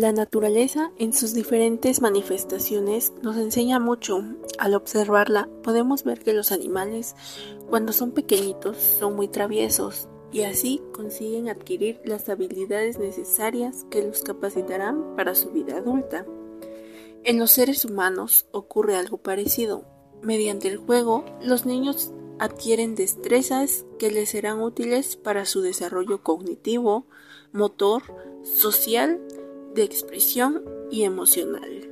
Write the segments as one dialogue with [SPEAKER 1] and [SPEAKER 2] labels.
[SPEAKER 1] La naturaleza en sus diferentes manifestaciones nos enseña mucho. Al observarla podemos ver que los animales cuando son pequeñitos son muy traviesos y así consiguen adquirir las habilidades necesarias que los capacitarán para su vida adulta. En los seres humanos ocurre algo parecido. Mediante el juego, los niños adquieren destrezas que les serán útiles para su desarrollo cognitivo, motor, social, de expresión y emocional.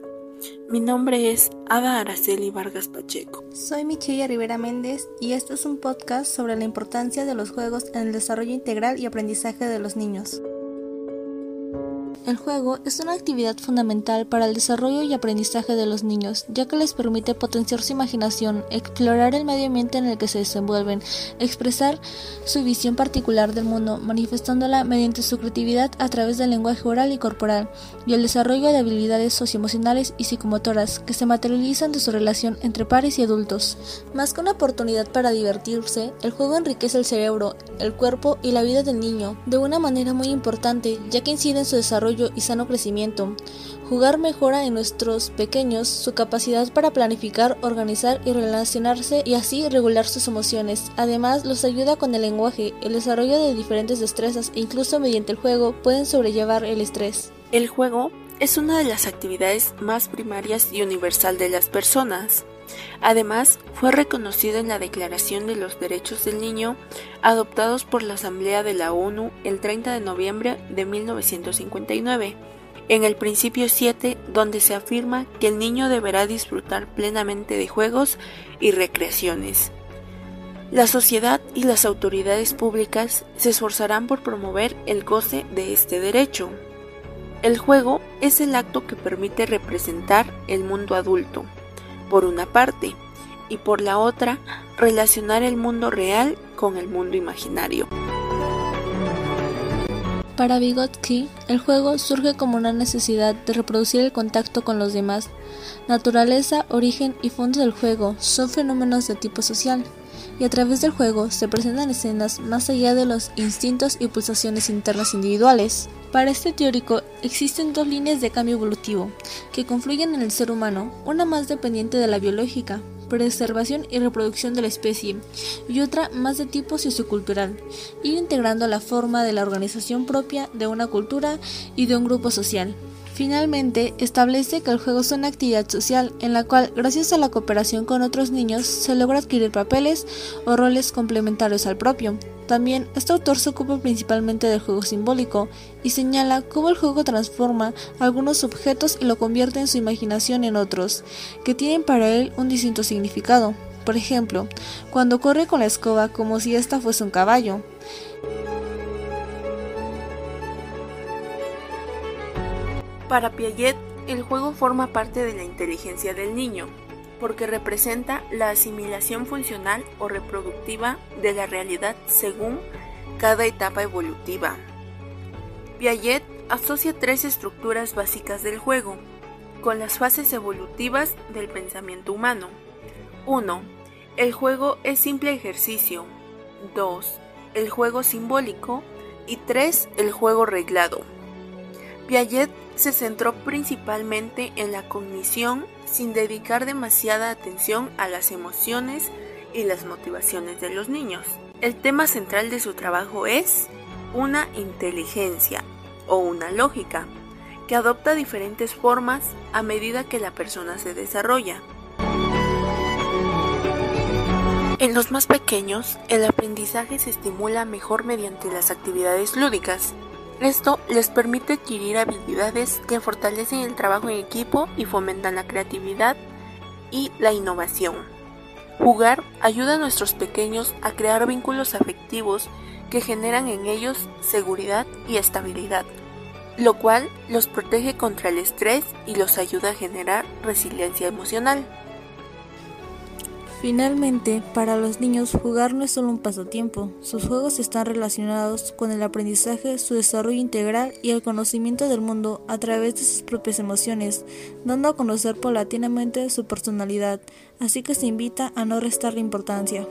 [SPEAKER 1] Mi nombre es Ada Araceli Vargas Pacheco.
[SPEAKER 2] Soy Michelle Rivera Méndez y este es un podcast sobre la importancia de los juegos en el desarrollo integral y aprendizaje de los niños. El juego es una actividad fundamental para el desarrollo y aprendizaje de los niños, ya que les permite potenciar su imaginación, explorar el medio ambiente en el que se desenvuelven, expresar su visión particular del mundo, manifestándola mediante su creatividad a través del lenguaje oral y corporal, y el desarrollo de habilidades socioemocionales y psicomotoras que se materializan de su relación entre pares y adultos. Más que una oportunidad para divertirse, el juego enriquece el cerebro, el cuerpo y la vida del niño de una manera muy importante, ya que incide en su y sano crecimiento. Jugar mejora en nuestros pequeños su capacidad para planificar, organizar y relacionarse y así regular sus emociones. Además, los ayuda con el lenguaje, el desarrollo de diferentes destrezas e incluso mediante el juego pueden sobrellevar el estrés.
[SPEAKER 1] El juego es una de las actividades más primarias y universal de las personas. Además, fue reconocido en la Declaración de los Derechos del Niño adoptados por la Asamblea de la ONU el 30 de noviembre de 1959, en el principio 7, donde se afirma que el niño deberá disfrutar plenamente de juegos y recreaciones. La sociedad y las autoridades públicas se esforzarán por promover el goce de este derecho. El juego es el acto que permite representar el mundo adulto, por una parte, y por la otra, relacionar el mundo real con el mundo imaginario.
[SPEAKER 2] Para Vygotsky, el juego surge como una necesidad de reproducir el contacto con los demás. Naturaleza, origen y fondo del juego son fenómenos de tipo social, y a través del juego se presentan escenas más allá de los instintos y pulsaciones internas individuales. Para este teórico existen dos líneas de cambio evolutivo que confluyen en el ser humano, una más dependiente de la biológica, preservación y reproducción de la especie, y otra más de tipo sociocultural, ir integrando la forma de la organización propia de una cultura y de un grupo social. Finalmente, establece que el juego es una actividad social en la cual, gracias a la cooperación con otros niños, se logra adquirir papeles o roles complementarios al propio. También, este autor se ocupa principalmente del juego simbólico y señala cómo el juego transforma algunos objetos y lo convierte en su imaginación en otros, que tienen para él un distinto significado. Por ejemplo, cuando corre con la escoba como si ésta fuese un caballo.
[SPEAKER 1] Para Piaget, el juego forma parte de la inteligencia del niño, porque representa la asimilación funcional o reproductiva de la realidad según cada etapa evolutiva. Piaget asocia tres estructuras básicas del juego, con las fases evolutivas del pensamiento humano. 1. El juego es simple ejercicio. 2. El juego simbólico. Y 3. El juego reglado. Piaget se centró principalmente en la cognición sin dedicar demasiada atención a las emociones y las motivaciones de los niños. El tema central de su trabajo es una inteligencia o una lógica que adopta diferentes formas a medida que la persona se desarrolla. En los más pequeños, el aprendizaje se estimula mejor mediante las actividades lúdicas, esto les permite adquirir habilidades que fortalecen el trabajo en equipo y fomentan la creatividad y la innovación. Jugar ayuda a nuestros pequeños a crear vínculos afectivos que generan en ellos seguridad y estabilidad, lo cual los protege contra el estrés y los ayuda a generar resiliencia emocional.
[SPEAKER 2] Finalmente, para los niños jugar no es solo un pasatiempo, sus juegos están relacionados con el aprendizaje, su desarrollo integral y el conocimiento del mundo a través de sus propias emociones, dando a conocer paulatinamente su personalidad, así que se invita a no restarle importancia.